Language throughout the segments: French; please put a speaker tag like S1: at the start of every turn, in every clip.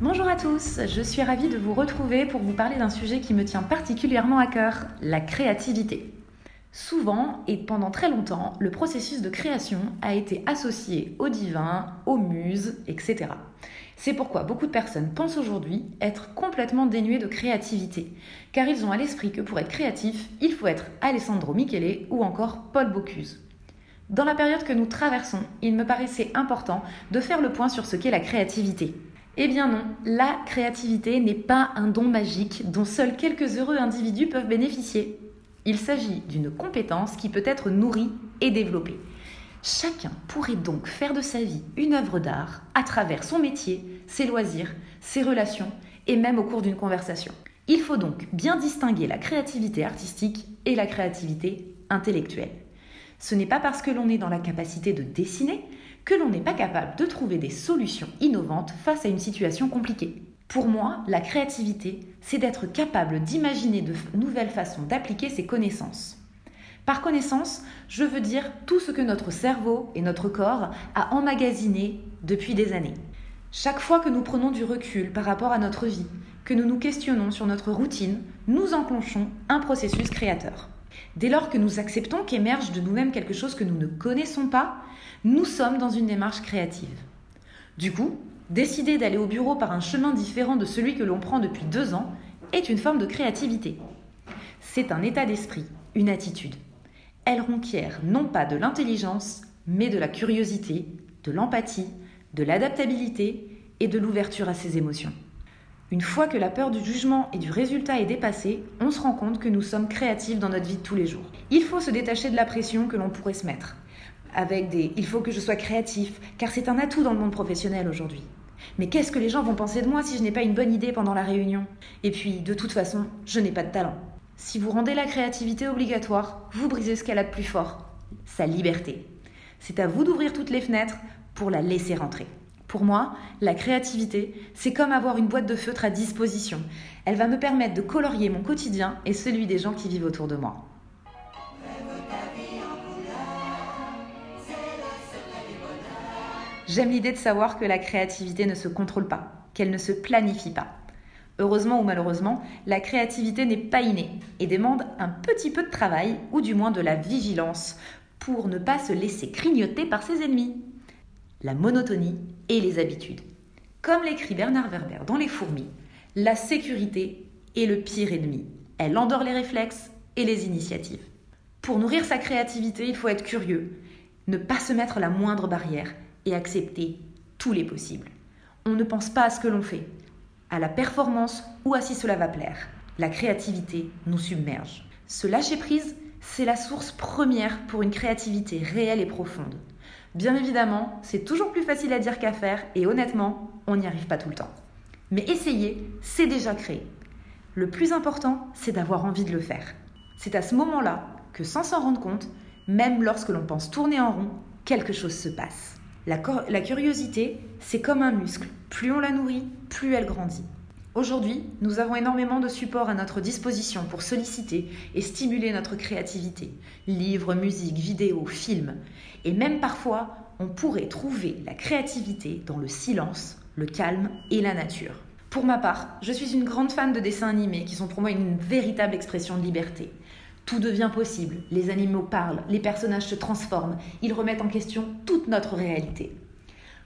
S1: Bonjour à tous, je suis ravie de vous retrouver pour vous parler d'un sujet qui me tient particulièrement à cœur, la créativité. Souvent, et pendant très longtemps, le processus de création a été associé au divin, aux muses, etc. C'est pourquoi beaucoup de personnes pensent aujourd'hui être complètement dénuées de créativité, car ils ont à l'esprit que pour être créatif, il faut être Alessandro Michele ou encore Paul Bocuse. Dans la période que nous traversons, il me paraissait important de faire le point sur ce qu'est la créativité. Eh bien non, la créativité n'est pas un don magique dont seuls quelques heureux individus peuvent bénéficier. Il s'agit d'une compétence qui peut être nourrie et développée. Chacun pourrait donc faire de sa vie une œuvre d'art à travers son métier, ses loisirs, ses relations et même au cours d'une conversation. Il faut donc bien distinguer la créativité artistique et la créativité intellectuelle. Ce n'est pas parce que l'on est dans la capacité de dessiner que l'on n'est pas capable de trouver des solutions innovantes face à une situation compliquée. Pour moi, la créativité, c'est d'être capable d'imaginer de nouvelles façons d'appliquer ses connaissances. Par connaissance, je veux dire tout ce que notre cerveau et notre corps a emmagasiné depuis des années. Chaque fois que nous prenons du recul par rapport à notre vie, que nous nous questionnons sur notre routine, nous enclenchons un processus créateur. Dès lors que nous acceptons qu'émerge de nous-mêmes quelque chose que nous ne connaissons pas, nous sommes dans une démarche créative. Du coup, décider d'aller au bureau par un chemin différent de celui que l'on prend depuis deux ans est une forme de créativité. C'est un état d'esprit, une attitude. Elle requiert non pas de l'intelligence, mais de la curiosité, de l'empathie, de l'adaptabilité et de l'ouverture à ses émotions. Une fois que la peur du jugement et du résultat est dépassée, on se rend compte que nous sommes créatifs dans notre vie de tous les jours. Il faut se détacher de la pression que l'on pourrait se mettre. Avec des il faut que je sois créatif, car c'est un atout dans le monde professionnel aujourd'hui. Mais qu'est-ce que les gens vont penser de moi si je n'ai pas une bonne idée pendant la réunion? Et puis, de toute façon, je n'ai pas de talent. Si vous rendez la créativité obligatoire, vous brisez ce qu'elle a de plus fort, sa liberté. C'est à vous d'ouvrir toutes les fenêtres pour la laisser rentrer. Pour moi, la créativité, c'est comme avoir une boîte de feutre à disposition. Elle va me permettre de colorier mon quotidien et celui des gens qui vivent autour de moi. J'aime l'idée de savoir que la créativité ne se contrôle pas, qu'elle ne se planifie pas. Heureusement ou malheureusement, la créativité n'est pas innée et demande un petit peu de travail ou du moins de la vigilance pour ne pas se laisser grignoter par ses ennemis la monotonie et les habitudes. Comme l'écrit Bernard Werber dans Les fourmis, la sécurité est le pire ennemi. Elle endort les réflexes et les initiatives. Pour nourrir sa créativité, il faut être curieux, ne pas se mettre la moindre barrière et accepter tous les possibles. On ne pense pas à ce que l'on fait, à la performance ou à si cela va plaire. La créativité nous submerge. Se lâcher prise, c'est la source première pour une créativité réelle et profonde. Bien évidemment, c'est toujours plus facile à dire qu'à faire et honnêtement, on n'y arrive pas tout le temps. Mais essayer, c'est déjà créer. Le plus important, c'est d'avoir envie de le faire. C'est à ce moment-là que sans s'en rendre compte, même lorsque l'on pense tourner en rond, quelque chose se passe. La, la curiosité, c'est comme un muscle. Plus on la nourrit, plus elle grandit. Aujourd'hui, nous avons énormément de supports à notre disposition pour solliciter et stimuler notre créativité. Livres, musique, vidéos, films. Et même parfois, on pourrait trouver la créativité dans le silence, le calme et la nature. Pour ma part, je suis une grande fan de dessins animés qui sont pour moi une véritable expression de liberté. Tout devient possible, les animaux parlent, les personnages se transforment, ils remettent en question toute notre réalité.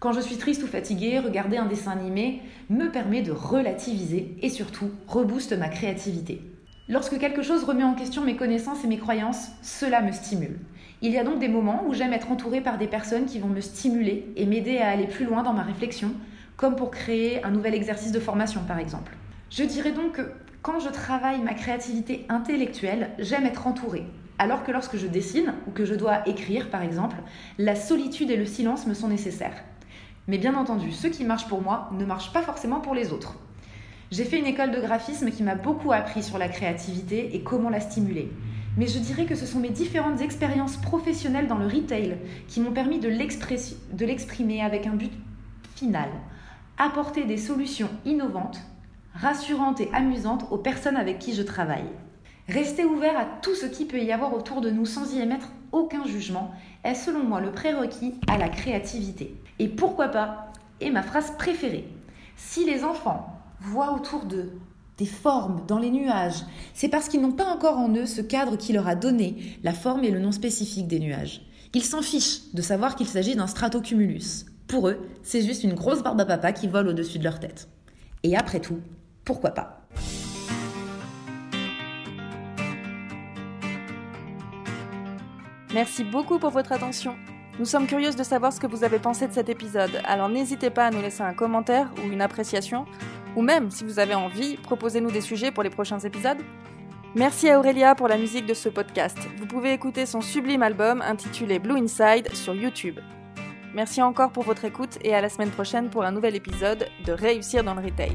S1: Quand je suis triste ou fatiguée, regarder un dessin animé me permet de relativiser et surtout rebooste ma créativité. Lorsque quelque chose remet en question mes connaissances et mes croyances, cela me stimule. Il y a donc des moments où j'aime être entourée par des personnes qui vont me stimuler et m'aider à aller plus loin dans ma réflexion, comme pour créer un nouvel exercice de formation par exemple. Je dirais donc que quand je travaille ma créativité intellectuelle, j'aime être entourée. Alors que lorsque je dessine ou que je dois écrire par exemple, la solitude et le silence me sont nécessaires. Mais bien entendu, ce qui marche pour moi ne marche pas forcément pour les autres. J'ai fait une école de graphisme qui m'a beaucoup appris sur la créativité et comment la stimuler. Mais je dirais que ce sont mes différentes expériences professionnelles dans le retail qui m'ont permis de l'exprimer avec un but final, apporter des solutions innovantes, rassurantes et amusantes aux personnes avec qui je travaille. Rester ouvert à tout ce qui peut y avoir autour de nous sans y émettre aucun jugement est selon moi le prérequis à la créativité. Et pourquoi pas, et ma phrase préférée, si les enfants voient autour d'eux des formes dans les nuages, c'est parce qu'ils n'ont pas encore en eux ce cadre qui leur a donné la forme et le nom spécifique des nuages. Ils s'en fichent de savoir qu'il s'agit d'un stratocumulus. Pour eux, c'est juste une grosse barbe à papa qui vole au-dessus de leur tête. Et après tout, pourquoi pas?
S2: Merci beaucoup pour votre attention. Nous sommes curieuses de savoir ce que vous avez pensé de cet épisode, alors n'hésitez pas à nous laisser un commentaire ou une appréciation, ou même, si vous avez envie, proposez-nous des sujets pour les prochains épisodes. Merci à Aurélia pour la musique de ce podcast. Vous pouvez écouter son sublime album intitulé Blue Inside sur YouTube. Merci encore pour votre écoute et à la semaine prochaine pour un nouvel épisode de Réussir dans le Retail.